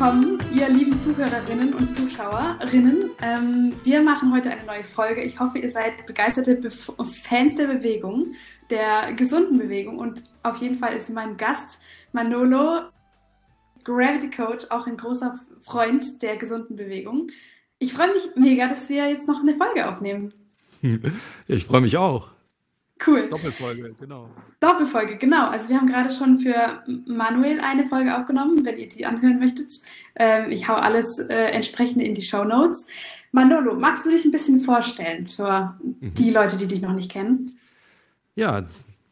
willkommen, ihr lieben Zuhörerinnen und Zuschauerinnen. Ähm, wir machen heute eine neue Folge. Ich hoffe, ihr seid begeisterte Bef Fans der Bewegung, der gesunden Bewegung. Und auf jeden Fall ist mein Gast Manolo, Gravity Coach, auch ein großer Freund der gesunden Bewegung. Ich freue mich mega, dass wir jetzt noch eine Folge aufnehmen. Ich freue mich auch. Cool. Doppelfolge, genau. Doppelfolge, genau. Also wir haben gerade schon für Manuel eine Folge aufgenommen, wenn ihr die anhören möchtet. Ähm, ich hau alles äh, entsprechend in die Show Notes. Manolo, magst du dich ein bisschen vorstellen für mhm. die Leute, die dich noch nicht kennen? Ja,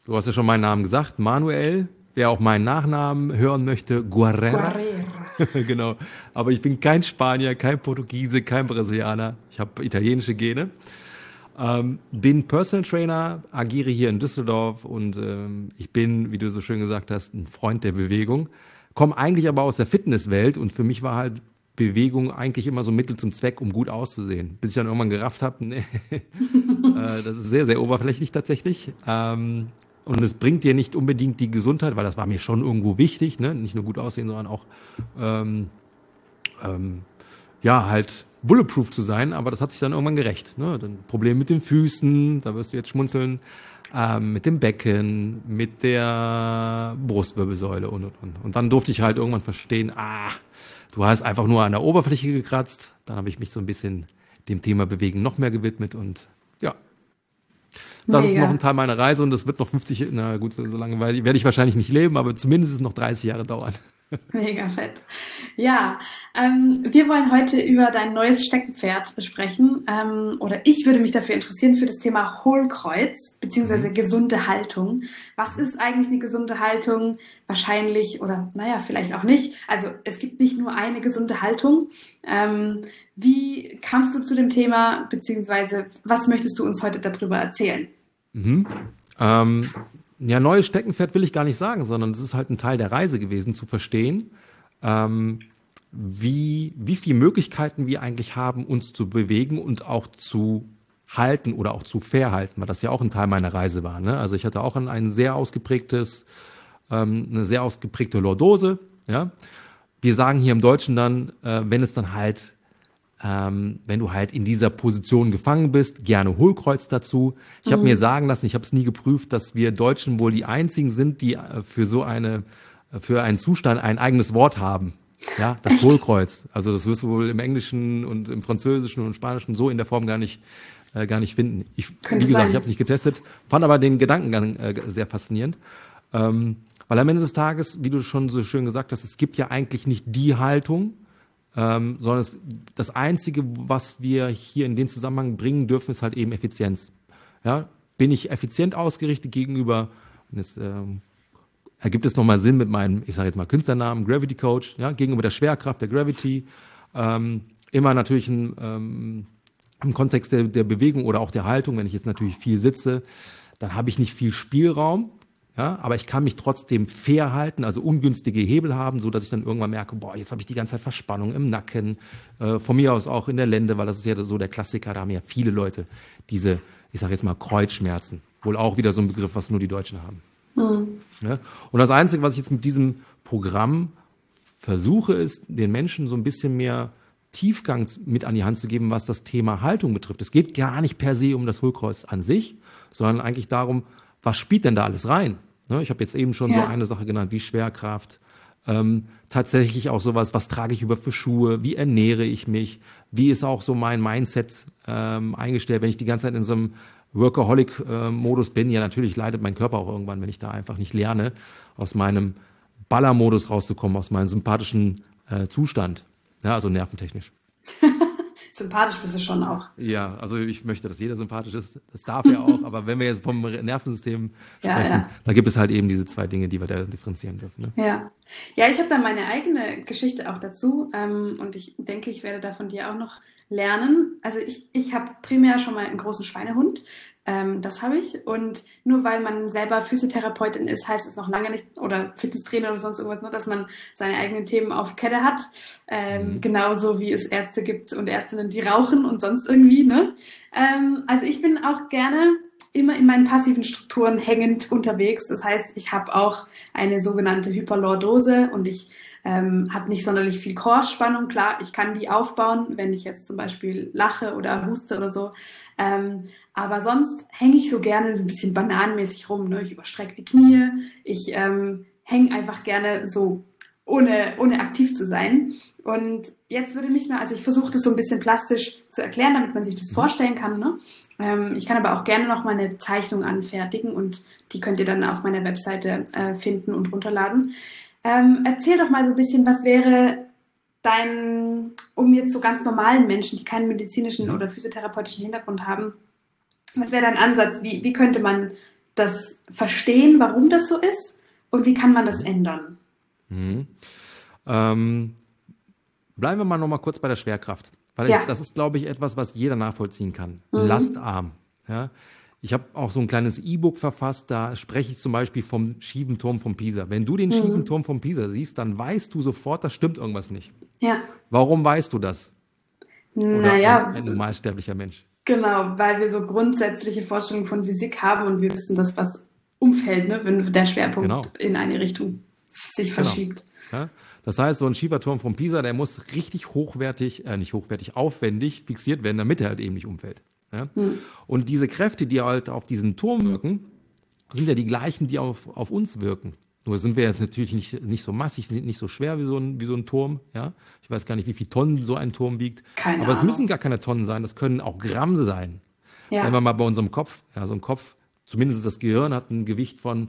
du hast ja schon meinen Namen gesagt, Manuel. Wer auch meinen Nachnamen hören möchte, Guerrera. Guerrera. genau. Aber ich bin kein Spanier, kein Portugiese, kein Brasilianer. Ich habe italienische Gene. Ähm, bin Personal Trainer, agiere hier in Düsseldorf und ähm, ich bin, wie du so schön gesagt hast, ein Freund der Bewegung. Komme eigentlich aber aus der Fitnesswelt und für mich war halt Bewegung eigentlich immer so Mittel zum Zweck, um gut auszusehen. Bis ich dann irgendwann gerafft habe, nee, äh, das ist sehr, sehr oberflächlich tatsächlich. Ähm, und es bringt dir nicht unbedingt die Gesundheit, weil das war mir schon irgendwo wichtig, ne? nicht nur gut aussehen, sondern auch ähm, ähm, ja halt bulletproof zu sein, aber das hat sich dann irgendwann gerecht. Ne? Dann Problem mit den Füßen, da wirst du jetzt schmunzeln, ähm, mit dem Becken, mit der Brustwirbelsäule und und und. Und dann durfte ich halt irgendwann verstehen, ah, du hast einfach nur an der Oberfläche gekratzt. Dann habe ich mich so ein bisschen dem Thema Bewegen noch mehr gewidmet und ja. Das Mega. ist noch ein Teil meiner Reise und das wird noch 50, na gut, so lange werde ich wahrscheinlich nicht leben, aber zumindest es noch 30 Jahre dauern. Mega fett. Ja, ähm, wir wollen heute über dein neues Steckenpferd besprechen. Ähm, oder ich würde mich dafür interessieren für das Thema Hohlkreuz beziehungsweise mhm. gesunde Haltung. Was ist eigentlich eine gesunde Haltung? Wahrscheinlich oder naja, vielleicht auch nicht. Also es gibt nicht nur eine gesunde Haltung. Ähm, wie kamst du zu dem Thema beziehungsweise was möchtest du uns heute darüber erzählen? Mhm. Ja, neues Steckenpferd will ich gar nicht sagen, sondern es ist halt ein Teil der Reise gewesen, zu verstehen, ähm, wie, wie viele Möglichkeiten wir eigentlich haben, uns zu bewegen und auch zu halten oder auch zu verhalten, weil das ja auch ein Teil meiner Reise war. Ne? Also ich hatte auch ein, ein sehr ausgeprägtes, ähm, eine sehr ausgeprägte Lordose. Ja? Wir sagen hier im Deutschen dann, äh, wenn es dann halt ähm, wenn du halt in dieser Position gefangen bist, gerne Hohlkreuz dazu. Ich mhm. habe mir sagen lassen, ich habe es nie geprüft, dass wir Deutschen wohl die einzigen sind, die äh, für so eine, äh, für einen Zustand ein eigenes Wort haben. Ja, das Echt? Hohlkreuz. Also das wirst du wohl im Englischen und im Französischen und Spanischen so in der Form gar nicht, äh, gar nicht finden. Ich, wie gesagt, sein. ich habe es nicht getestet, fand aber den Gedankengang äh, sehr faszinierend. Ähm, weil am Ende des Tages, wie du schon so schön gesagt hast, es gibt ja eigentlich nicht die Haltung, ähm, sondern es, das Einzige, was wir hier in den Zusammenhang bringen dürfen, ist halt eben Effizienz. Ja, bin ich effizient ausgerichtet gegenüber, und es ähm, ergibt es nochmal Sinn mit meinem, ich sage jetzt mal Künstlernamen, Gravity Coach, ja, gegenüber der Schwerkraft, der Gravity, ähm, immer natürlich ein, ähm, im Kontext der, der Bewegung oder auch der Haltung, wenn ich jetzt natürlich viel sitze, dann habe ich nicht viel Spielraum, ja, aber ich kann mich trotzdem fair halten, also ungünstige Hebel haben, so dass ich dann irgendwann merke, boah, jetzt habe ich die ganze Zeit Verspannung im Nacken, äh, von mir aus auch in der Lende, weil das ist ja so der Klassiker, da haben ja viele Leute diese, ich sage jetzt mal Kreuzschmerzen, wohl auch wieder so ein Begriff, was nur die Deutschen haben. Mhm. Ja? Und das Einzige, was ich jetzt mit diesem Programm versuche, ist, den Menschen so ein bisschen mehr Tiefgang mit an die Hand zu geben, was das Thema Haltung betrifft. Es geht gar nicht per se um das Hohlkreuz an sich, sondern eigentlich darum, was spielt denn da alles rein? Ne, ich habe jetzt eben schon ja. so eine Sache genannt, wie Schwerkraft. Ähm, tatsächlich auch sowas, was trage ich über für Schuhe, wie ernähre ich mich, wie ist auch so mein Mindset ähm, eingestellt, wenn ich die ganze Zeit in so einem Workaholic-Modus bin, ja natürlich leidet mein Körper auch irgendwann, wenn ich da einfach nicht lerne, aus meinem Ballermodus rauszukommen, aus meinem sympathischen äh, Zustand, ja, also nerventechnisch. sympathisch bist du schon auch. Ja, also ich möchte, dass jeder sympathisch ist. Das darf ja auch. aber wenn wir jetzt vom Nervensystem ja, sprechen, ja. da gibt es halt eben diese zwei Dinge, die wir da differenzieren dürfen. Ne? Ja. Ja, ich habe da meine eigene Geschichte auch dazu. Ähm, und ich denke, ich werde da von dir auch noch lernen. Also ich, ich habe primär schon mal einen großen Schweinehund. Ähm, das habe ich. Und nur weil man selber Physiotherapeutin ist, heißt es noch lange nicht, oder Fitnesstrainer oder sonst irgendwas, nur, dass man seine eigenen Themen auf Kette hat. Ähm, mhm. Genauso wie es Ärzte gibt und Ärztinnen, die rauchen und sonst irgendwie. Ne? Ähm, also ich bin auch gerne immer in meinen passiven Strukturen hängend unterwegs. Das heißt, ich habe auch eine sogenannte Hyperlordose und ich ähm, habe nicht sonderlich viel Chorspannung. Klar, ich kann die aufbauen, wenn ich jetzt zum Beispiel lache oder huste oder so. Ähm, aber sonst hänge ich so gerne so ein bisschen bananenmäßig rum. Ne? Ich überstrecke die Knie, ich ähm, hänge einfach gerne so, ohne, ohne aktiv zu sein. Und jetzt würde mich mal, also ich versuche das so ein bisschen plastisch zu erklären, damit man sich das mhm. vorstellen kann. Ne? Ähm, ich kann aber auch gerne noch mal eine Zeichnung anfertigen und die könnt ihr dann auf meiner Webseite äh, finden und runterladen. Ähm, erzähl doch mal so ein bisschen, was wäre dein, um jetzt so ganz normalen Menschen, die keinen medizinischen mhm. oder physiotherapeutischen Hintergrund haben, was wäre dein Ansatz? Wie, wie könnte man das verstehen, warum das so ist? Und wie kann man das ändern? Mhm. Ähm, bleiben wir mal noch mal kurz bei der Schwerkraft. Weil ja. ich, das ist, glaube ich, etwas, was jeder nachvollziehen kann. Mhm. Lastarm. Ja? Ich habe auch so ein kleines E-Book verfasst, da spreche ich zum Beispiel vom schiefen Turm von Pisa. Wenn du den mhm. schiefen Turm von Pisa siehst, dann weißt du sofort, da stimmt irgendwas nicht. Ja. Warum weißt du das? naja. Ein, ein normalsterblicher Mensch. Genau, weil wir so grundsätzliche Vorstellungen von Physik haben und wir wissen, dass was umfällt, ne, wenn der Schwerpunkt genau. in eine Richtung sich genau. verschiebt. Genau. Ja? Das heißt, so ein Schieferturm von Pisa, der muss richtig hochwertig, äh, nicht hochwertig, aufwendig fixiert werden, damit er halt eben nicht umfällt. Ja? Mhm. Und diese Kräfte, die halt auf diesen Turm wirken, sind ja die gleichen, die auf, auf uns wirken. Nur sind wir jetzt natürlich nicht, nicht so massig, sind nicht so schwer wie so, ein, wie so ein Turm. Ja? Ich weiß gar nicht, wie viel Tonnen so ein Turm wiegt. Keine Aber Ahnung. es müssen gar keine Tonnen sein, das können auch Gramm sein. Ja. Wenn wir mal bei unserem Kopf, ja, so ein Kopf, zumindest das Gehirn hat ein Gewicht von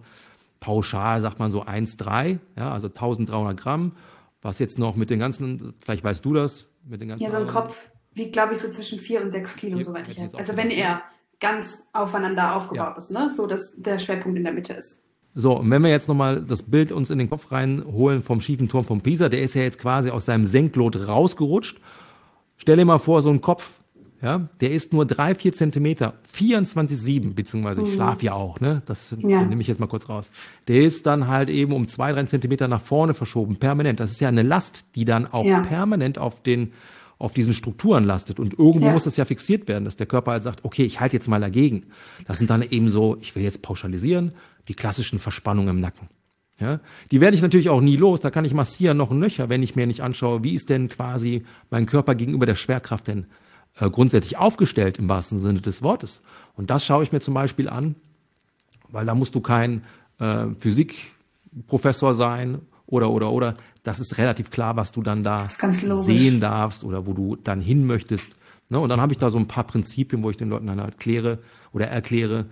pauschal, sagt man so 1,3, ja, also 1300 Gramm. Was jetzt noch mit den ganzen, vielleicht weißt du das, mit den ganzen. Ja, so ein Kopf wiegt, glaube ich, so zwischen 4 und 6 Kilo, soweit ich weiß. Also wenn er ganz aufeinander aufgebaut ja. ist, ne? so dass der Schwerpunkt in der Mitte ist. So, und wenn wir jetzt nochmal das Bild uns in den Kopf reinholen vom schiefen Turm von Pisa, der ist ja jetzt quasi aus seinem Senklot rausgerutscht. Stell dir mal vor, so ein Kopf, ja, der ist nur drei, vier Zentimeter, 24,7, beziehungsweise ich mhm. schlafe ja auch, ne? Das ja. nehme ich jetzt mal kurz raus. Der ist dann halt eben um zwei, drei Zentimeter nach vorne verschoben, permanent. Das ist ja eine Last, die dann auch ja. permanent auf den auf diesen Strukturen lastet. Und irgendwo ja. muss das ja fixiert werden, dass der Körper halt sagt, okay, ich halte jetzt mal dagegen. Das sind dann eben so, ich will jetzt pauschalisieren, die klassischen Verspannungen im Nacken. Ja, die werde ich natürlich auch nie los. Da kann ich massieren noch ein Löcher, wenn ich mir nicht anschaue, wie ist denn quasi mein Körper gegenüber der Schwerkraft denn äh, grundsätzlich aufgestellt im wahrsten Sinne des Wortes. Und das schaue ich mir zum Beispiel an, weil da musst du kein äh, Physikprofessor sein oder oder oder. Das ist relativ klar, was du dann da sehen darfst oder wo du dann hin möchtest. Ne? Und dann habe ich da so ein paar Prinzipien, wo ich den Leuten dann halt kläre oder erkläre,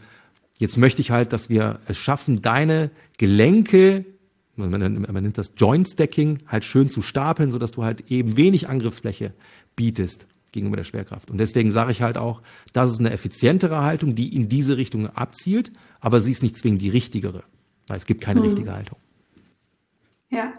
Jetzt möchte ich halt, dass wir es schaffen, deine Gelenke, man, man nennt das Joint Stacking, halt schön zu stapeln, sodass du halt eben wenig Angriffsfläche bietest gegenüber der Schwerkraft. Und deswegen sage ich halt auch, das ist eine effizientere Haltung, die in diese Richtung abzielt, aber sie ist nicht zwingend die richtigere, weil es gibt keine hm. richtige Haltung. Ja.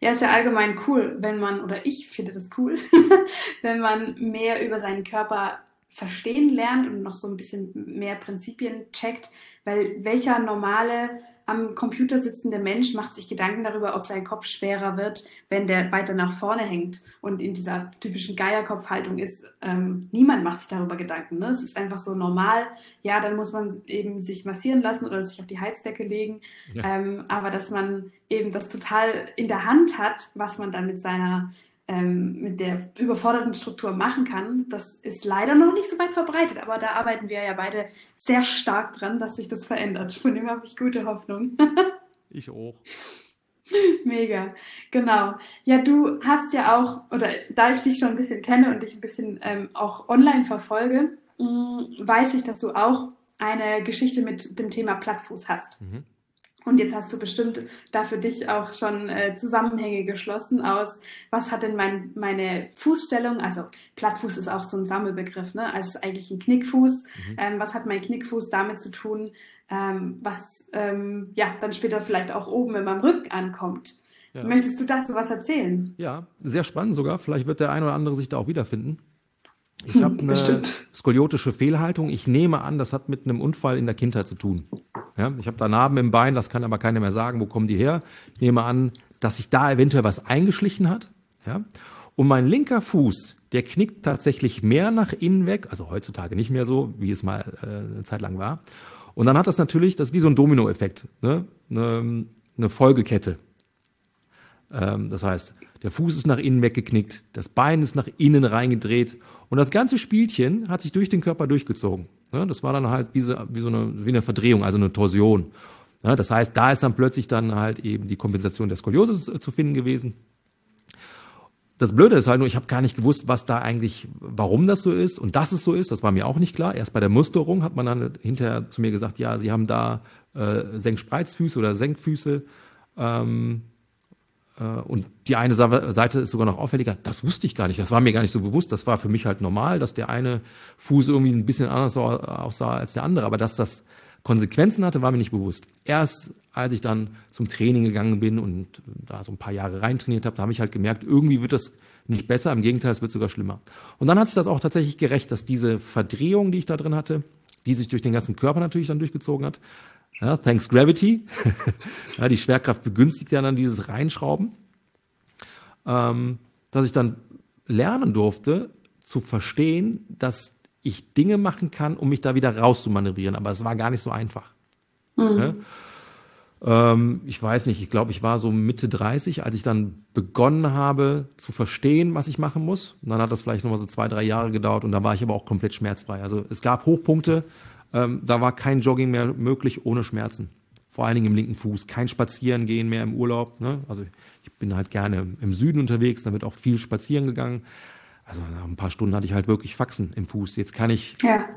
Ja, ist ja allgemein cool, wenn man, oder ich finde das cool, wenn man mehr über seinen Körper verstehen lernt und noch so ein bisschen mehr Prinzipien checkt, weil welcher normale am Computer sitzende Mensch macht sich Gedanken darüber, ob sein Kopf schwerer wird, wenn der weiter nach vorne hängt und in dieser typischen Geierkopfhaltung ist. Ähm, niemand macht sich darüber Gedanken. Ne? Es ist einfach so normal. Ja, dann muss man eben sich massieren lassen oder sich auf die Heizdecke legen. Ja. Ähm, aber dass man eben das total in der Hand hat, was man dann mit seiner ähm, mit der überforderten Struktur machen kann, das ist leider noch nicht so weit verbreitet. Aber da arbeiten wir ja beide sehr stark dran, dass sich das verändert. Von dem habe ich gute Hoffnung. ich auch. Mega, genau. Ja, du hast ja auch, oder da ich dich schon ein bisschen kenne und dich ein bisschen ähm, auch online verfolge, mh, mm, weiß ich, dass du auch eine Geschichte mit dem Thema Plattfuß hast. Mhm. Und jetzt hast du bestimmt da für dich auch schon äh, Zusammenhänge geschlossen aus, was hat denn mein, meine Fußstellung, also Plattfuß ist auch so ein Sammelbegriff, ne? also eigentlich ein Knickfuß. Mhm. Ähm, was hat mein Knickfuß damit zu tun, ähm, was ähm, ja dann später vielleicht auch oben in meinem Rücken ankommt? Ja. Möchtest du dazu was erzählen? Ja, sehr spannend sogar. Vielleicht wird der ein oder andere sich da auch wiederfinden. Ich habe eine Bestimmt. skoliotische Fehlhaltung. Ich nehme an, das hat mit einem Unfall in der Kindheit zu tun. Ja, ich habe da Narben im Bein, das kann aber keiner mehr sagen, wo kommen die her. Ich nehme an, dass sich da eventuell was eingeschlichen hat. Ja. Und mein linker Fuß, der knickt tatsächlich mehr nach innen weg, also heutzutage nicht mehr so, wie es mal äh, eine Zeit lang war. Und dann hat das natürlich, das ist wie so ein Dominoeffekt, ne? eine, eine Folgekette. Ähm, das heißt, der Fuß ist nach innen weggeknickt, das Bein ist nach innen reingedreht und das ganze Spielchen hat sich durch den Körper durchgezogen. Ja, das war dann halt wie so, wie so eine, wie eine Verdrehung, also eine Torsion. Ja, das heißt, da ist dann plötzlich dann halt eben die Kompensation der Skoliose zu finden gewesen. Das Blöde ist halt nur, ich habe gar nicht gewusst, was da eigentlich, warum das so ist und dass es so ist. Das war mir auch nicht klar. Erst bei der Musterung hat man dann hinterher zu mir gesagt, ja, Sie haben da äh, Senkspreizfüße oder Senkfüße. Ähm, äh, und die eine Seite ist sogar noch auffälliger. Das wusste ich gar nicht. Das war mir gar nicht so bewusst. Das war für mich halt normal, dass der eine Fuß irgendwie ein bisschen anders aussah als der andere. Aber dass das Konsequenzen hatte, war mir nicht bewusst. Erst als ich dann zum Training gegangen bin und da so ein paar Jahre reintrainiert habe, da habe ich halt gemerkt, irgendwie wird das nicht besser, im Gegenteil, es wird sogar schlimmer. Und dann hat sich das auch tatsächlich gerecht, dass diese Verdrehung, die ich da drin hatte, die sich durch den ganzen Körper natürlich dann durchgezogen hat, ja, thanks Gravity, ja, die Schwerkraft begünstigt ja dann dieses Reinschrauben, ähm, dass ich dann lernen durfte zu verstehen, dass ich Dinge machen kann, um mich da wieder rauszumanövrieren. Aber es war gar nicht so einfach. Mhm. Ja? Ähm, ich weiß nicht, ich glaube, ich war so Mitte 30, als ich dann begonnen habe zu verstehen, was ich machen muss. Und dann hat das vielleicht nochmal so zwei, drei Jahre gedauert und da war ich aber auch komplett schmerzfrei. Also es gab Hochpunkte, ähm, da war kein Jogging mehr möglich ohne Schmerzen. Vor allen Dingen im linken Fuß. Kein Spazierengehen mehr im Urlaub. Ne? Also ich bin halt gerne im Süden unterwegs, da wird auch viel spazieren gegangen. Also nach ein paar Stunden hatte ich halt wirklich Faxen im Fuß. Jetzt kann ich ja.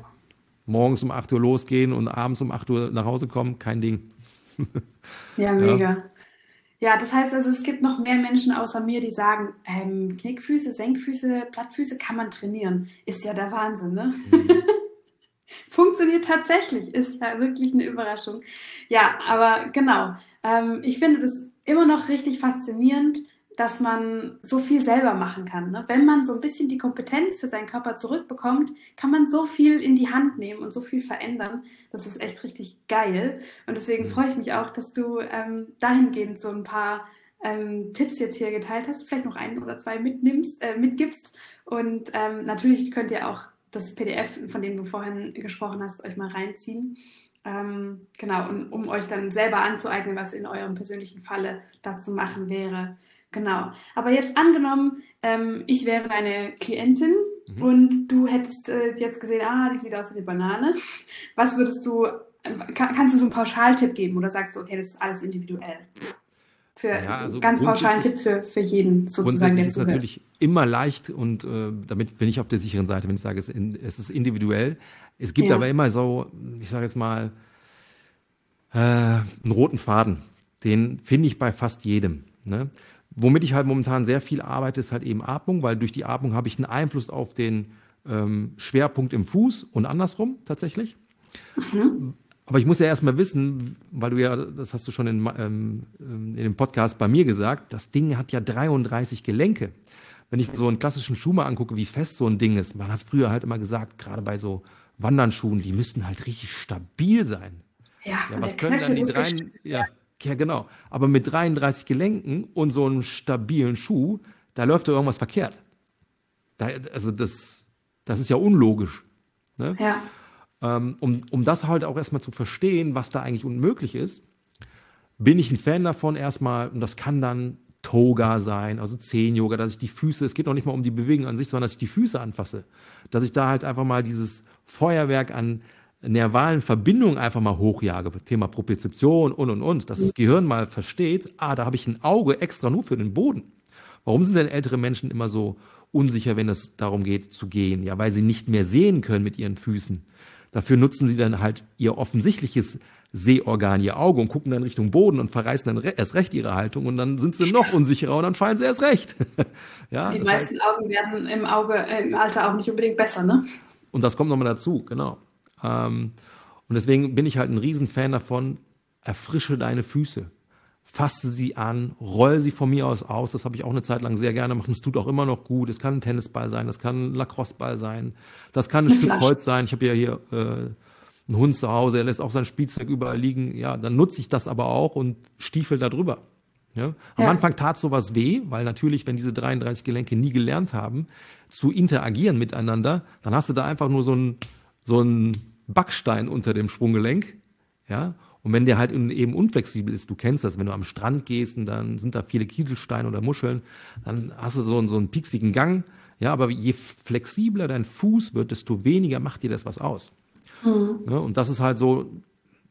morgens um 8 Uhr losgehen und abends um 8 Uhr nach Hause kommen. Kein Ding. Ja, mega. Ja. ja. das heißt also, es gibt noch mehr Menschen außer mir, die sagen, ähm, Knickfüße, Senkfüße, Plattfüße kann man trainieren. Ist ja der Wahnsinn, ne? Mhm. Funktioniert tatsächlich, ist ja wirklich eine Überraschung. Ja, aber genau. Ähm, ich finde das immer noch richtig faszinierend, dass man so viel selber machen kann. Ne? Wenn man so ein bisschen die Kompetenz für seinen Körper zurückbekommt, kann man so viel in die Hand nehmen und so viel verändern. Das ist echt richtig geil. Und deswegen mhm. freue ich mich auch, dass du ähm, dahingehend so ein paar ähm, Tipps jetzt hier geteilt hast, vielleicht noch ein oder zwei mitnimmst, äh, mitgibst. Und ähm, natürlich könnt ihr auch das PDF, von dem du vorhin gesprochen hast, euch mal reinziehen. Ähm, genau, um, um euch dann selber anzueignen, was in eurem persönlichen Falle dazu machen wäre. Genau. Aber jetzt angenommen, ähm, ich wäre deine Klientin mhm. und du hättest äh, jetzt gesehen, ah, die sieht aus wie eine Banane. Was würdest du, äh, kann, kannst du so einen Pauschaltipp geben oder sagst du, okay, das ist alles individuell? Für ja, also ganz pauschalen Tipp für, für jeden sozusagen, der zuhört. ist natürlich immer leicht und äh, damit bin ich auf der sicheren Seite, wenn ich sage, es, in, es ist individuell. Es gibt ja. aber immer so, ich sage jetzt mal, äh, einen roten Faden. Den finde ich bei fast jedem. Ne? Womit ich halt momentan sehr viel arbeite, ist halt eben Atmung, weil durch die Atmung habe ich einen Einfluss auf den ähm, Schwerpunkt im Fuß und andersrum tatsächlich. Mhm. Aber ich muss ja erstmal wissen, weil du ja, das hast du schon in, ähm, in dem Podcast bei mir gesagt, das Ding hat ja 33 Gelenke. Wenn ich so einen klassischen Schuh mal angucke, wie fest so ein Ding ist, man hat früher halt immer gesagt, gerade bei so Wandernschuhen, die müssten halt richtig stabil sein. Ja, ja was können dann die drei, ja, ja, genau. Aber mit 33 Gelenken und so einem stabilen Schuh, da läuft doch irgendwas verkehrt. Da, also das, das ist ja unlogisch. Ne? Ja. Ähm, um, um das halt auch erstmal zu verstehen, was da eigentlich unmöglich ist, bin ich ein Fan davon erstmal, und das kann dann Toga sein, also Zehen-Yoga, dass ich die Füße, es geht noch nicht mal um die Bewegung an sich, sondern dass ich die Füße anfasse. Dass ich da halt einfach mal dieses Feuerwerk an, nervalen Verbindungen einfach mal hochjage, Thema Propriozeption und und und, dass das Gehirn mal versteht, ah, da habe ich ein Auge extra nur für den Boden. Warum sind denn ältere Menschen immer so unsicher, wenn es darum geht zu gehen? Ja, weil sie nicht mehr sehen können mit ihren Füßen. Dafür nutzen sie dann halt ihr offensichtliches Sehorgan, ihr Auge und gucken dann Richtung Boden und verreißen dann erst recht ihre Haltung und dann sind sie noch unsicherer und dann fallen sie erst recht. ja, Die meisten heißt, Augen werden im Auge, äh, im Alter auch nicht unbedingt besser, ne? Und das kommt nochmal dazu, genau. Ähm, und deswegen bin ich halt ein Riesenfan davon, erfrische deine Füße. Fasse sie an, roll sie von mir aus aus. Das habe ich auch eine Zeit lang sehr gerne gemacht. Es tut auch immer noch gut. Es kann ein Tennisball sein, das kann ein Lacrosseball sein, das kann ein Stück Holz sein. Ich habe ja hier äh, einen Hund zu Hause, er lässt auch sein Spielzeug überall liegen. Ja, dann nutze ich das aber auch und stiefel da drüber. Ja? Am ja. Anfang tat sowas weh, weil natürlich, wenn diese 33 Gelenke nie gelernt haben, zu interagieren miteinander, dann hast du da einfach nur so ein, so ein Backstein unter dem Sprunggelenk. Ja, und wenn der halt eben unflexibel ist, du kennst das, wenn du am Strand gehst und dann sind da viele Kieselsteine oder Muscheln, dann hast du so, einen, so einen pieksigen Gang. Ja, aber je flexibler dein Fuß wird, desto weniger macht dir das was aus. Mhm. Ja, und das ist halt so,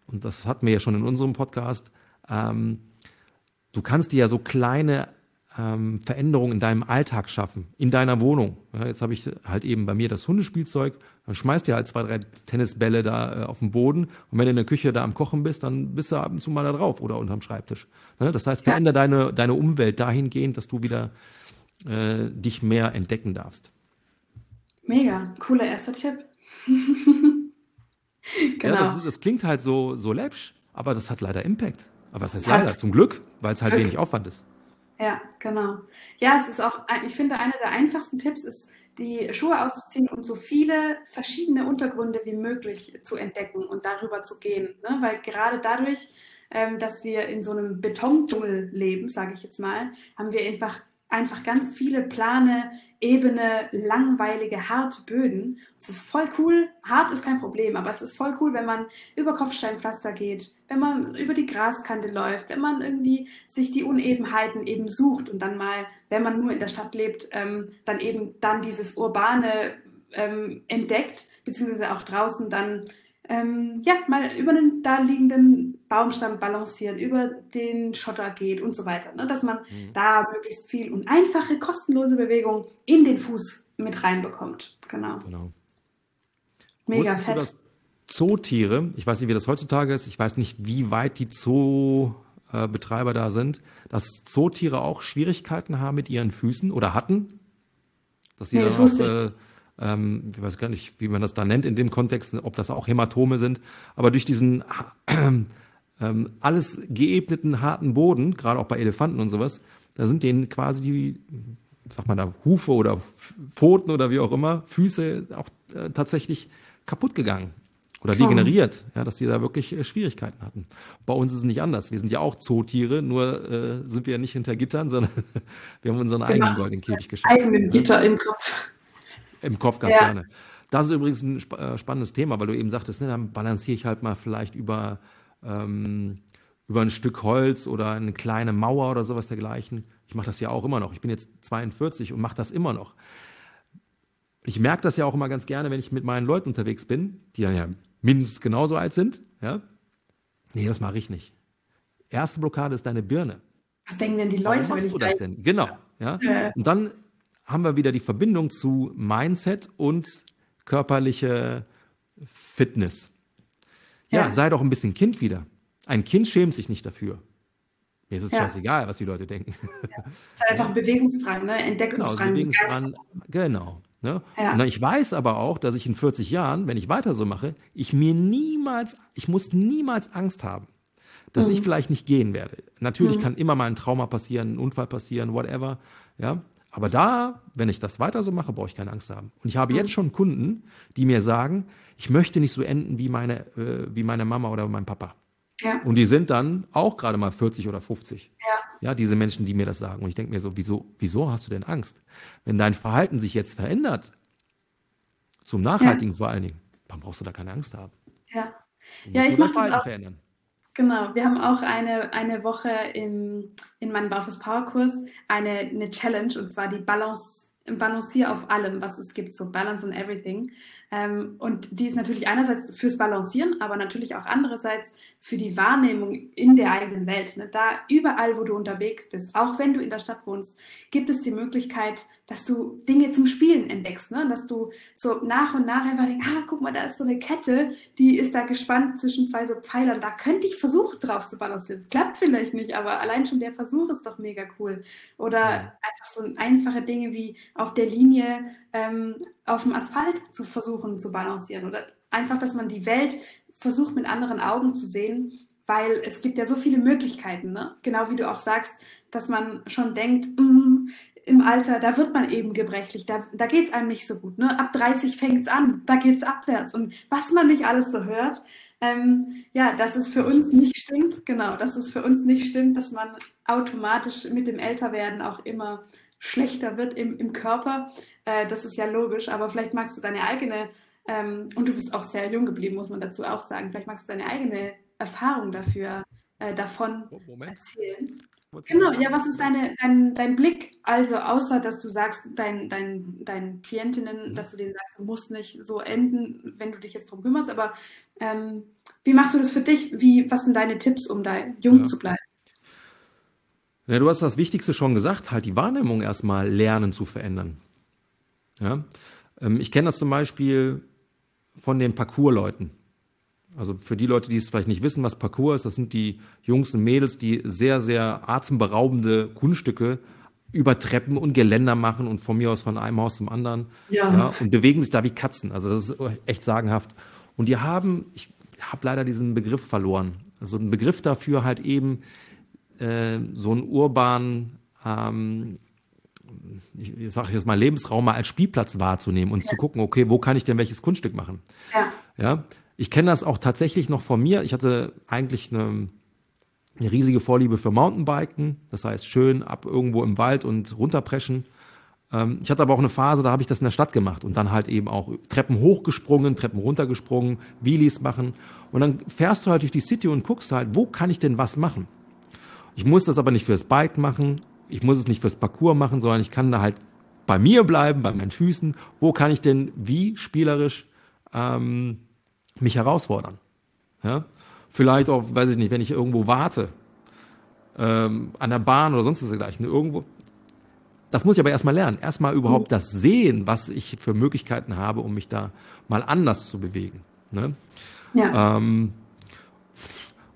und das hatten wir ja schon in unserem Podcast, ähm, du kannst dir ja so kleine ähm, Veränderungen in deinem Alltag schaffen, in deiner Wohnung. Ja, jetzt habe ich halt eben bei mir das Hundespielzeug, dann schmeißt dir halt zwei, drei Tennisbälle da äh, auf den Boden und wenn du in der Küche da am Kochen bist, dann bist du ab und zu mal da drauf oder unterm Schreibtisch. Ja, das heißt, veränder ja. deine, deine Umwelt dahingehend, dass du wieder äh, dich mehr entdecken darfst. Mega, cooler erster Tipp. genau. Ja, das, das, klingt halt so, so läppsch, aber das hat leider Impact. Aber es ist leider, zum Glück, weil es halt Glück. wenig Aufwand ist. Ja, genau. Ja, es ist auch, ich finde, einer der einfachsten Tipps ist, die Schuhe auszuziehen und so viele verschiedene Untergründe wie möglich zu entdecken und darüber zu gehen. Ne? Weil gerade dadurch, ähm, dass wir in so einem Betondschungel leben, sage ich jetzt mal, haben wir einfach, einfach ganz viele plane ebene, langweilige, harte Böden. Es ist voll cool. Hart ist kein Problem, aber es ist voll cool, wenn man über Kopfsteinpflaster geht, wenn man über die Graskante läuft, wenn man irgendwie sich die Unebenheiten eben sucht und dann mal, wenn man nur in der Stadt lebt, ähm, dann eben dann dieses urbane ähm, entdeckt, beziehungsweise auch draußen dann ähm, ja, mal über den da liegenden Baumstamm balanciert, über den Schotter geht und so weiter. Ne? Dass man mhm. da möglichst viel und einfache, kostenlose Bewegung in den Fuß mit reinbekommt. Genau. genau. Mega Wusstest fett. Du, dass Zootiere, ich weiß nicht, wie das heutzutage ist, ich weiß nicht, wie weit die Zoobetreiber da sind, dass Zootiere auch Schwierigkeiten haben mit ihren Füßen oder hatten? Dass sie nee, dann auch, äh, ähm, ich weiß gar nicht, wie man das da nennt in dem Kontext, ob das auch Hämatome sind, aber durch diesen ähm, alles geebneten, harten Boden, gerade auch bei Elefanten und sowas, da sind denen quasi die, sag mal da, Hufe oder Pfoten oder wie auch immer, Füße auch äh, tatsächlich kaputt gegangen oder degeneriert, ja, dass die da wirklich äh, Schwierigkeiten hatten. Bei uns ist es nicht anders. Wir sind ja auch Zootiere, nur äh, sind wir ja nicht hinter Gittern, sondern wir haben unseren genau. eigenen goldenen Käfig geschafft. Eigenen Gitter im Kopf. Im Kopf ganz ja. gerne. Das ist übrigens ein sp äh, spannendes Thema, weil du eben sagtest, ne, dann balanciere ich halt mal vielleicht über, ähm, über ein Stück Holz oder eine kleine Mauer oder sowas dergleichen. Ich mache das ja auch immer noch. Ich bin jetzt 42 und mache das immer noch. Ich merke das ja auch immer ganz gerne, wenn ich mit meinen Leuten unterwegs bin, die dann ja mindestens genauso alt sind. Ja? Nee, das mache ich nicht. Erste Blockade ist deine Birne. Was denken denn die Leute, Warum machst du das denn? Genau. Ja? ja. Und dann haben wir wieder die Verbindung zu Mindset und körperliche Fitness. Ja, ja, sei doch ein bisschen Kind wieder. Ein Kind schämt sich nicht dafür. Mir ist es ja. scheißegal, was die Leute denken. Ja. Es ist einfach ein Bewegungsdrang, ne? Entdeckungsdrang. Genau, Bewegungsdrang, genau. Ne? Ja. Und ich weiß aber auch, dass ich in 40 Jahren, wenn ich weiter so mache, ich mir niemals, ich muss niemals Angst haben, dass mhm. ich vielleicht nicht gehen werde. Natürlich mhm. kann immer mal ein Trauma passieren, ein Unfall passieren, whatever. Ja, aber da, wenn ich das weiter so mache, brauche ich keine Angst haben. Und ich habe jetzt mhm. schon Kunden, die mir sagen, ich möchte nicht so enden wie meine, äh, wie meine Mama oder mein Papa. Ja. Und die sind dann auch gerade mal 40 oder 50. Ja. ja, diese Menschen, die mir das sagen. Und ich denke mir so, wieso, wieso hast du denn Angst? Wenn dein Verhalten sich jetzt verändert, zum Nachhaltigen ja. vor allen Dingen, dann brauchst du da keine Angst haben. Ja, ja ich mache das auch. Verändern. Genau, wir haben auch eine, eine Woche im, in meinem Baufuß Power Kurs eine, eine Challenge und zwar die Balance, Balancier auf allem, was es gibt, so Balance on Everything. Ähm, und die ist natürlich einerseits fürs Balancieren, aber natürlich auch andererseits für die Wahrnehmung in der eigenen Welt. Ne? Da überall, wo du unterwegs bist, auch wenn du in der Stadt wohnst, gibt es die Möglichkeit, dass du Dinge zum Spielen entdeckst, ne? dass du so nach und nach einfach denkst, ah, guck mal, da ist so eine Kette, die ist da gespannt zwischen zwei so Pfeilern, da könnte ich versuchen drauf zu balancieren. Klappt vielleicht nicht, aber allein schon der Versuch ist doch mega cool. Oder einfach so einfache Dinge wie auf der Linie ähm, auf dem Asphalt zu versuchen zu balancieren oder einfach, dass man die Welt versucht mit anderen Augen zu sehen, weil es gibt ja so viele Möglichkeiten, ne? genau wie du auch sagst, dass man schon denkt, mm, im Alter, da wird man eben gebrechlich, da, da geht es einem nicht so gut. Ne? Ab 30 fängt es an, da geht es abwärts. Und was man nicht alles so hört, ähm, ja, dass es für uns nicht stimmt, genau, dass es für uns nicht stimmt, dass man automatisch mit dem Älterwerden auch immer schlechter wird im, im Körper. Äh, das ist ja logisch, aber vielleicht magst du deine eigene, ähm, und du bist auch sehr jung geblieben, muss man dazu auch sagen, vielleicht magst du deine eigene Erfahrung dafür, äh, davon oh, erzählen. Genau, ja, was ist deine, dein, dein Blick? Also, außer dass du sagst, dein, dein, deinen Klientinnen, mhm. dass du denen sagst, du musst nicht so enden, wenn du dich jetzt drum kümmerst, aber ähm, wie machst du das für dich? Wie, was sind deine Tipps, um da jung ja. zu bleiben? Ja, du hast das Wichtigste schon gesagt, halt die Wahrnehmung erstmal lernen zu verändern. Ja? Ähm, ich kenne das zum Beispiel von den Parkour-Leuten. Also für die Leute, die es vielleicht nicht wissen, was Parkour ist, das sind die Jungs und Mädels, die sehr, sehr atemberaubende Kunststücke über Treppen und Geländer machen und von mir aus von einem Haus zum anderen. Ja. ja. und bewegen sich da wie Katzen. Also das ist echt sagenhaft. Und die haben, ich habe leider diesen Begriff verloren. Also ein Begriff dafür halt eben äh, so einen urbanen, ähm, ich, ich sage jetzt mal Lebensraum mal als Spielplatz wahrzunehmen und ja. zu gucken, okay, wo kann ich denn welches Kunststück machen? Ja. ja? Ich kenne das auch tatsächlich noch von mir. Ich hatte eigentlich eine, eine riesige Vorliebe für Mountainbiken. Das heißt, schön ab irgendwo im Wald und runterpreschen. Ähm, ich hatte aber auch eine Phase, da habe ich das in der Stadt gemacht und dann halt eben auch Treppen hochgesprungen, Treppen runtergesprungen, Wheelies machen. Und dann fährst du halt durch die City und guckst halt, wo kann ich denn was machen? Ich muss das aber nicht fürs Bike machen, ich muss es nicht fürs Parcours machen, sondern ich kann da halt bei mir bleiben, bei meinen Füßen. Wo kann ich denn wie spielerisch ähm, mich herausfordern. Ja? Vielleicht auch, weiß ich nicht, wenn ich irgendwo warte, ähm, an der Bahn oder sonst was dergleichen, irgendwo. Das muss ich aber erstmal lernen. Erstmal überhaupt mhm. das sehen, was ich für Möglichkeiten habe, um mich da mal anders zu bewegen. Ne? Ja. Ähm,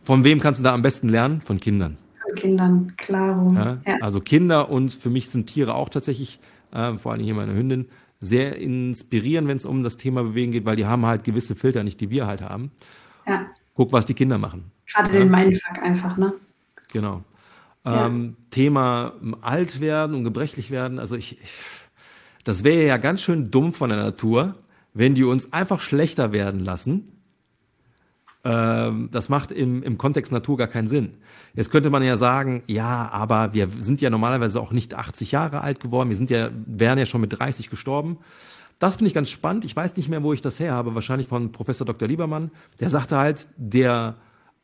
von wem kannst du da am besten lernen? Von Kindern. Kindern, klar. Ja? Ja. Also Kinder und für mich sind Tiere auch tatsächlich, äh, vor allem hier meine Hündin, sehr inspirieren, wenn es um das Thema Bewegen geht, weil die haben halt gewisse Filter nicht, die wir halt haben. Ja. Guck, was die Kinder machen. Gerade den Mindfuck einfach, ne? Genau. Ähm, Thema alt werden und gebrechlich werden. Also ich, ich das wäre ja ganz schön dumm von der Natur, wenn die uns einfach schlechter werden lassen das macht im, im Kontext Natur gar keinen Sinn. Jetzt könnte man ja sagen, ja, aber wir sind ja normalerweise auch nicht 80 Jahre alt geworden, wir sind ja, wären ja schon mit 30 gestorben. Das finde ich ganz spannend. Ich weiß nicht mehr, wo ich das her habe. Wahrscheinlich von Professor Dr. Liebermann. Der sagte halt, der,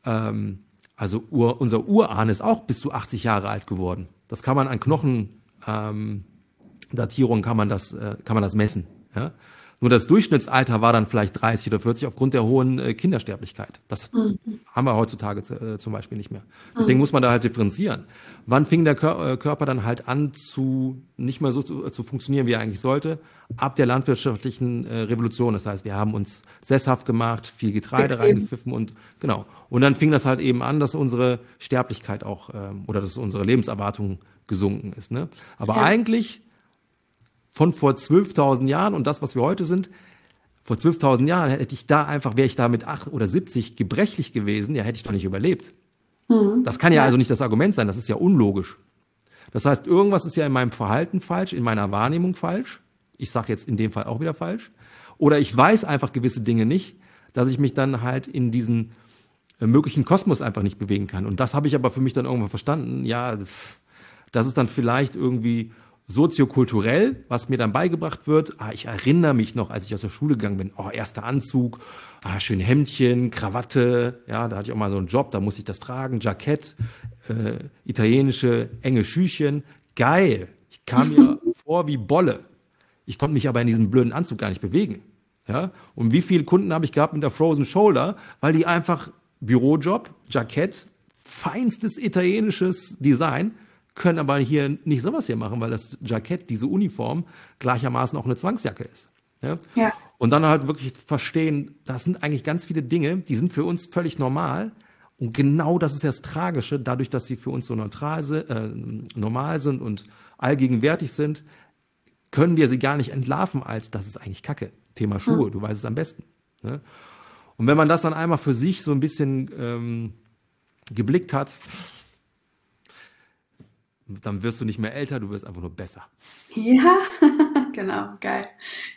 ähm, also Ur, unser Urahn ist auch bis zu 80 Jahre alt geworden. Das kann man an Knochendatierungen ähm, kann man das, äh, kann man das messen. Ja? Nur das Durchschnittsalter war dann vielleicht 30 oder 40 aufgrund der hohen äh, Kindersterblichkeit. Das mhm. haben wir heutzutage äh, zum Beispiel nicht mehr. Deswegen mhm. muss man da halt differenzieren. Wann fing der Kör äh, Körper dann halt an zu nicht mehr so zu, zu, funktionieren, wie er eigentlich sollte? Ab der landwirtschaftlichen äh, Revolution. Das heißt, wir haben uns sesshaft gemacht, viel Getreide reingepfiffen und genau. Und dann fing das halt eben an, dass unsere Sterblichkeit auch ähm, oder dass unsere Lebenserwartung gesunken ist. Ne? Aber ja. eigentlich von vor 12.000 Jahren und das, was wir heute sind, vor 12.000 Jahren hätte ich da einfach, wäre ich da mit 8 oder 70 gebrechlich gewesen, ja, hätte ich doch nicht überlebt. Mhm. Das kann ja, ja also nicht das Argument sein, das ist ja unlogisch. Das heißt, irgendwas ist ja in meinem Verhalten falsch, in meiner Wahrnehmung falsch. Ich sage jetzt in dem Fall auch wieder falsch. Oder ich weiß einfach gewisse Dinge nicht, dass ich mich dann halt in diesen äh, möglichen Kosmos einfach nicht bewegen kann. Und das habe ich aber für mich dann irgendwann verstanden. Ja, das ist dann vielleicht irgendwie soziokulturell, was mir dann beigebracht wird. Ah, ich erinnere mich noch, als ich aus der Schule gegangen bin, oh, erster Anzug, ah, schön Hemdchen, Krawatte, ja, da hatte ich auch mal so einen Job, da musste ich das tragen, Jackett, äh, italienische enge Schüchen, geil. Ich kam mir vor wie Bolle. Ich konnte mich aber in diesem blöden Anzug gar nicht bewegen. Ja? Und wie viele Kunden habe ich gehabt mit der Frozen Shoulder, weil die einfach Bürojob, Jackett, feinstes italienisches Design, können aber hier nicht sowas hier machen, weil das Jackett, diese Uniform, gleichermaßen auch eine Zwangsjacke ist. Ja? ja. Und dann halt wirklich verstehen, das sind eigentlich ganz viele Dinge, die sind für uns völlig normal. Und genau das ist ja das Tragische, dadurch, dass sie für uns so neutral sind, äh, normal sind und allgegenwärtig sind, können wir sie gar nicht entlarven als, das ist eigentlich Kacke. Thema Schuhe, hm. du weißt es am besten. Ne? Und wenn man das dann einmal für sich so ein bisschen ähm, geblickt hat, dann wirst du nicht mehr älter, du wirst einfach nur besser. Ja, genau, geil.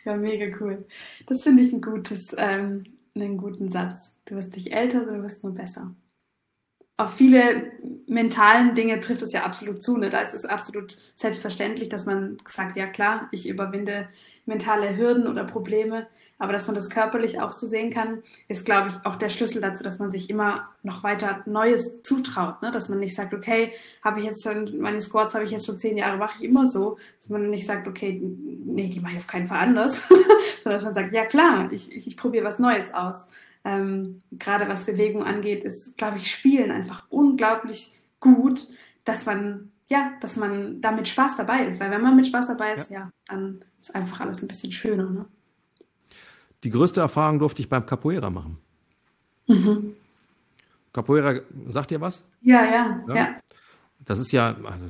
Ja, mega cool. Das finde ich ein gutes, ähm, einen guten Satz. Du wirst nicht älter, du wirst nur besser. auf viele mentalen Dinge trifft es ja absolut zu. Ne? Da ist es absolut selbstverständlich, dass man sagt, ja klar, ich überwinde mentale Hürden oder Probleme. Aber dass man das körperlich auch so sehen kann, ist, glaube ich, auch der Schlüssel dazu, dass man sich immer noch weiter Neues zutraut. Ne? Dass man nicht sagt, okay, habe ich jetzt schon, meine Squats habe ich jetzt schon zehn Jahre, mache ich immer so. Dass man nicht sagt, okay, nee, die mache ich auf keinen Fall anders. Sondern dass man sagt, ja klar, ich, ich, ich probiere was Neues aus. Ähm, gerade was Bewegung angeht, ist, glaube ich, Spielen einfach unglaublich gut, dass man ja, dass man da mit Spaß dabei ist. Weil wenn man mit Spaß dabei ist, ja, ja dann ist einfach alles ein bisschen schöner. Ne? Die größte Erfahrung durfte ich beim Capoeira machen. Mhm. Capoeira, sagt ihr was? Ja, ja, ja. ja. Das ist ja, also,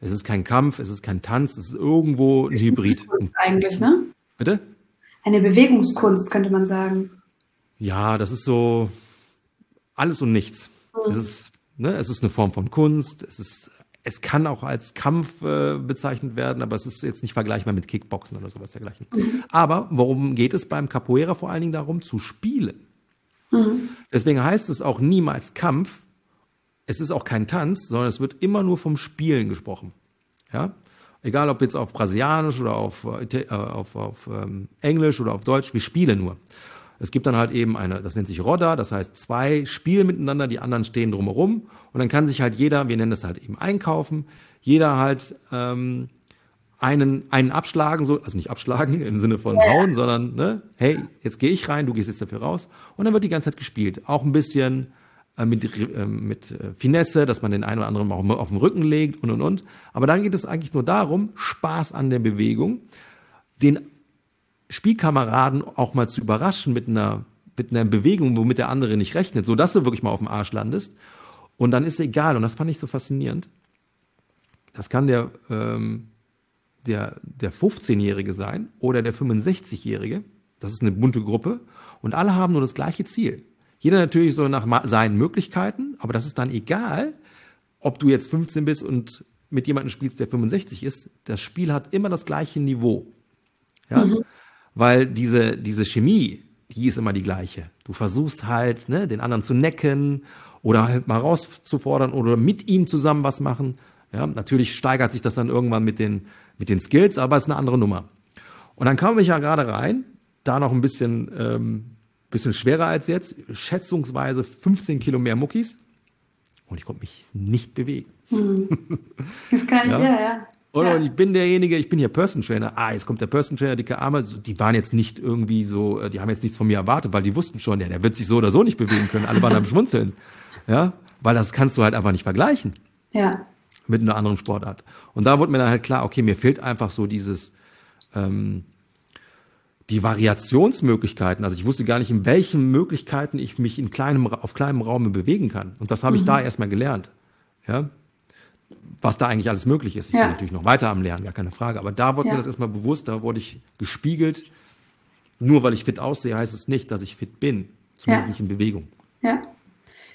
es ist kein Kampf, es ist kein Tanz, es ist irgendwo ein Hybrid. Eigentlich, ne? Bitte? Eine Bewegungskunst, könnte man sagen. Ja, das ist so alles und nichts. Mhm. Es, ist, ne, es ist eine Form von Kunst, es ist es kann auch als Kampf äh, bezeichnet werden, aber es ist jetzt nicht vergleichbar mit Kickboxen oder sowas dergleichen. Mhm. Aber worum geht es beim Capoeira vor allen Dingen darum, zu spielen? Mhm. Deswegen heißt es auch niemals Kampf. Es ist auch kein Tanz, sondern es wird immer nur vom Spielen gesprochen. Ja? Egal ob jetzt auf Brasilianisch oder auf, äh, auf, auf ähm, Englisch oder auf Deutsch, wir spielen nur. Es gibt dann halt eben eine, das nennt sich Rodda, das heißt zwei spielen miteinander, die anderen stehen drumherum und dann kann sich halt jeder, wir nennen das halt eben einkaufen, jeder halt ähm, einen, einen abschlagen, so, also nicht abschlagen im Sinne von hauen, sondern ne, hey, jetzt gehe ich rein, du gehst jetzt dafür raus und dann wird die ganze Zeit gespielt. Auch ein bisschen äh, mit, äh, mit äh, Finesse, dass man den einen oder anderen auch auf den Rücken legt und und und. Aber dann geht es eigentlich nur darum, Spaß an der Bewegung, den Spielkameraden auch mal zu überraschen mit einer, mit einer Bewegung, womit der andere nicht rechnet, so dass du wirklich mal auf dem Arsch landest. Und dann ist es egal. Und das fand ich so faszinierend. Das kann der, ähm, der, der 15-Jährige sein oder der 65-Jährige. Das ist eine bunte Gruppe. Und alle haben nur das gleiche Ziel. Jeder natürlich so nach seinen Möglichkeiten, aber das ist dann egal, ob du jetzt 15 bist und mit jemandem spielst, der 65 ist. Das Spiel hat immer das gleiche Niveau. Ja? Mhm weil diese, diese Chemie, die ist immer die gleiche. Du versuchst halt, ne, den anderen zu necken oder halt mal rauszufordern oder mit ihm zusammen was machen. Ja, natürlich steigert sich das dann irgendwann mit den, mit den Skills, aber es ist eine andere Nummer. Und dann kam ich ja gerade rein, da noch ein bisschen, ähm, bisschen schwerer als jetzt, schätzungsweise 15 Kilo mehr Muckis. Und ich konnte mich nicht bewegen. Hm. Das kann ich, ja, ja. ja. Oder ja. ich bin derjenige, ich bin hier Person Trainer. Ah, jetzt kommt der Person Trainer, dicke Arme. Die waren jetzt nicht irgendwie so, äh, die haben jetzt nichts von mir erwartet, weil die wussten schon, ja, der wird sich so oder so nicht bewegen können. Alle waren am Schmunzeln. Ja, weil das kannst du halt einfach nicht vergleichen. Ja. Mit einer anderen Sportart. Und da wurde mir dann halt klar, okay, mir fehlt einfach so dieses, ähm, die Variationsmöglichkeiten. Also ich wusste gar nicht, in welchen Möglichkeiten ich mich in kleinem, auf kleinem Raum bewegen kann. Und das habe ich mhm. da erstmal gelernt. Ja, was da eigentlich alles möglich ist. Ich ja. bin natürlich noch weiter am Lernen, gar keine Frage. Aber da wurde ja. mir das erstmal bewusst, da wurde ich gespiegelt. Nur weil ich fit aussehe, heißt es nicht, dass ich fit bin. Zumindest ja. nicht in Bewegung. Ja.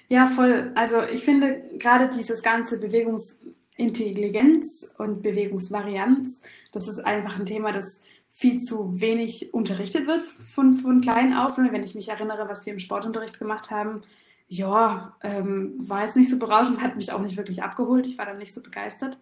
Ja, voll. Also ich finde gerade dieses ganze Bewegungsintelligenz und Bewegungsvarianz, das ist einfach ein Thema, das viel zu wenig unterrichtet wird von, von klein auf. Wenn ich mich erinnere, was wir im Sportunterricht gemacht haben, ja, ähm, war jetzt nicht so berauschend, hat mich auch nicht wirklich abgeholt. Ich war dann nicht so begeistert.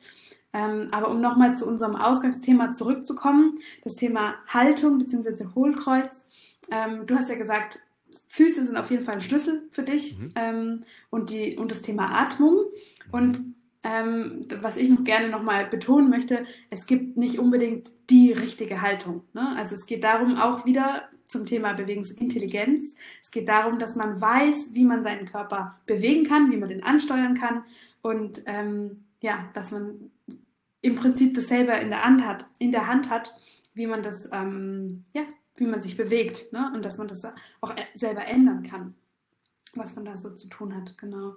Ähm, aber um nochmal zu unserem Ausgangsthema zurückzukommen, das Thema Haltung bzw. Hohlkreuz. Ähm, du hast ja gesagt, Füße sind auf jeden Fall ein Schlüssel für dich mhm. ähm, und, die, und das Thema Atmung. Und ähm, was ich noch gerne nochmal betonen möchte, es gibt nicht unbedingt die richtige Haltung. Ne? Also es geht darum, auch wieder zum Thema Bewegungsintelligenz. Es geht darum, dass man weiß, wie man seinen Körper bewegen kann, wie man den ansteuern kann und ähm, ja, dass man im Prinzip das selber in der Hand hat, in der Hand hat, wie man das, ähm, ja, wie man sich bewegt, ne? Und dass man das auch selber ändern kann, was man da so zu tun hat, genau.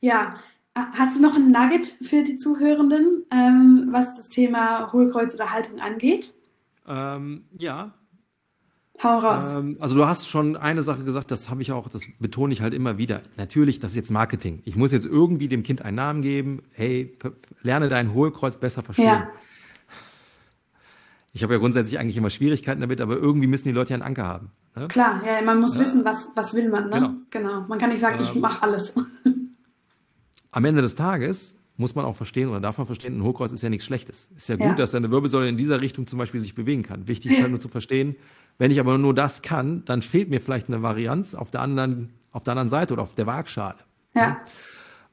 Ja, hast du noch ein Nugget für die Zuhörenden, ähm, was das Thema Hohlkreuz oder Haltung angeht? Ähm, ja, Hau raus. Ähm, also du hast schon eine Sache gesagt, das habe ich auch, das betone ich halt immer wieder. Natürlich, das ist jetzt Marketing. Ich muss jetzt irgendwie dem Kind einen Namen geben. Hey, lerne dein Hohlkreuz besser verstehen. Ja. Ich habe ja grundsätzlich eigentlich immer Schwierigkeiten damit, aber irgendwie müssen die Leute ja einen Anker haben. Ne? Klar, ja, man muss ja. wissen, was, was will man. Ne? Genau. genau. Man kann nicht sagen, ähm, ich mache alles. am Ende des Tages muss man auch verstehen oder darf man verstehen, ein Hochkreuz ist ja nichts Schlechtes. Ist ja gut, Ja. dass deine Wirbelsäule in dieser Richtung zum Beispiel sich bewegen kann. Wichtig ist halt nur zu verstehen, wenn ich aber nur das kann, dann fehlt mir vielleicht eine Varianz auf der anderen, auf der anderen Seite oder auf der Waagschale. Ja.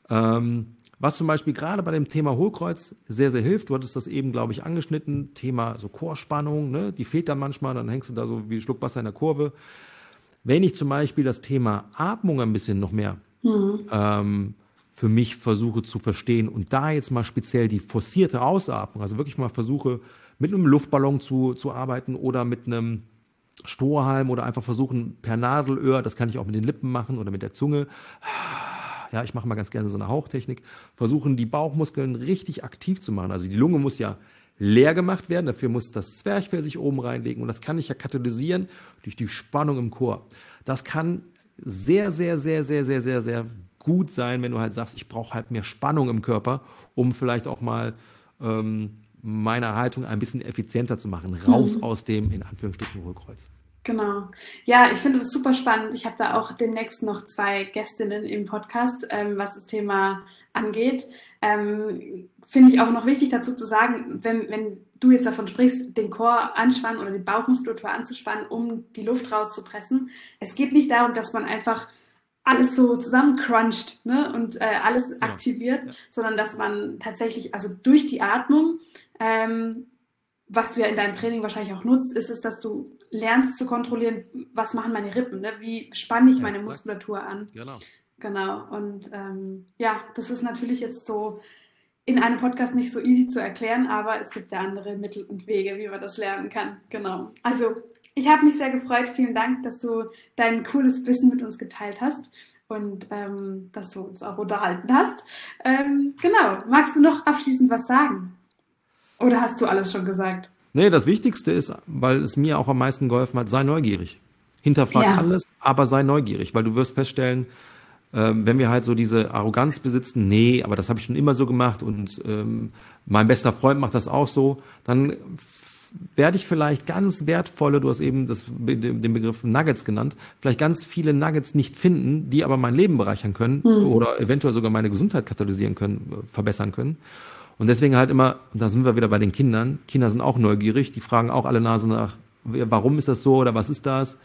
Ähm, was zum Beispiel gerade bei dem Thema Hohlkreuz sehr, sehr hilft, du hattest das eben, glaube ich, angeschnitten, Thema so Chorspannung, ne? die fehlt dann manchmal, dann hängst du da so wie ein Schluck Wasser in der Kurve. Wenn ich zum Beispiel das Thema Atmung ein bisschen noch mehr ähm, für mich versuche zu verstehen und da jetzt mal speziell die forcierte Ausatmung, also wirklich mal versuche, mit einem Luftballon zu, zu arbeiten oder mit einem Strohhalm oder einfach versuchen per Nadelöhr, das kann ich auch mit den Lippen machen oder mit der Zunge. Ja, ich mache mal ganz gerne so eine Hauchtechnik. Versuchen die Bauchmuskeln richtig aktiv zu machen. Also die Lunge muss ja leer gemacht werden, dafür muss das Zwerchfell sich oben reinlegen und das kann ich ja katalysieren durch die Spannung im Chor. Das kann sehr, sehr, sehr, sehr, sehr, sehr, sehr gut sein, wenn du halt sagst, ich brauche halt mehr Spannung im Körper, um vielleicht auch mal ähm, meine Haltung ein bisschen effizienter zu machen. Raus aus dem, in Anführungsstrichen, Hohlkreuz. Genau. Ja, ich finde das super spannend. Ich habe da auch demnächst noch zwei Gästinnen im Podcast, ähm, was das Thema angeht. Ähm, finde ich auch noch wichtig dazu zu sagen, wenn, wenn du jetzt davon sprichst, den Chor anspannen oder die Bauchmuskulatur anzuspannen, um die Luft rauszupressen. Es geht nicht darum, dass man einfach alles so zusammencruncht ne, und äh, alles Ja. aktiviert, Ja. sondern dass man tatsächlich, also durch die Atmung, ähm, was du ja in deinem Training wahrscheinlich auch nutzt, ist es, dass du lernst zu kontrollieren, was machen meine Rippen, ne? wie spanne ich meine Exakt. Muskulatur an. Genau. Genau. Und ähm, ja, das ist natürlich jetzt so in einem Podcast nicht so easy zu erklären, aber es gibt ja andere Mittel und Wege, wie man das lernen kann. Genau. Also, ich habe mich sehr gefreut. Vielen Dank, dass du dein cooles Wissen mit uns geteilt hast und ähm, dass du uns auch unterhalten hast. Ähm, genau. Magst du noch abschließend was sagen? Oder hast du alles schon gesagt? Nee, das Wichtigste ist, weil es mir auch am meisten geholfen hat, sei neugierig. Hinterfrag Ja. alles, aber sei neugierig, weil du wirst feststellen, ähm, wenn wir halt so diese Arroganz besitzen, nee, aber das habe ich schon immer so gemacht und ähm, mein bester Freund macht das auch so, dann werde ich vielleicht ganz wertvolle, du hast eben das, den Begriff Nuggets genannt, vielleicht ganz viele Nuggets nicht finden, die aber mein Leben bereichern können oder eventuell sogar meine Gesundheit katalysieren können, äh, verbessern können. Und deswegen halt immer, und da sind wir wieder bei den Kindern, Kinder sind auch neugierig, die fragen auch alle Nase nach, warum ist das so oder was ist das?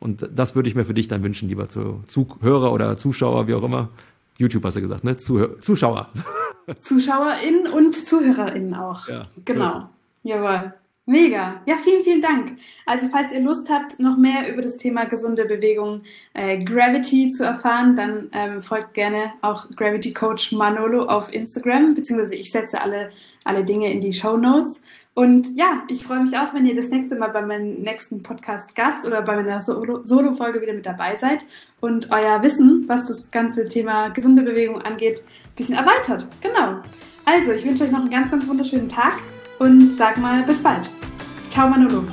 Und das würde ich mir für dich dann wünschen, lieber Zu- Zuhörer oder Zuschauer, wie auch immer. YouTube hast du gesagt, ne? Zuhör Zuschauer. ZuschauerInnen und ZuhörerInnen auch. Ja, genau. Jawohl. Mega. Ja, vielen, vielen Dank. Also, falls ihr Lust habt, noch mehr über das Thema gesunde Bewegung äh, Gravity zu erfahren, dann ähm, folgt gerne auch Gravity Coach Manolo auf Instagram, beziehungsweise ich setze alle, alle Dinge in die Show Notes. Und ja, ich freue mich auch, wenn ihr das nächste Mal bei meinem nächsten Podcast Gast oder bei meiner Solo- Solo-Folge wieder mit dabei seid und euer Wissen, was das ganze Thema gesunde Bewegung angeht, ein bisschen erweitert. Genau. Also, ich wünsche euch noch einen ganz, ganz wunderschönen Tag und sag mal bis bald. Ciao, Manolo.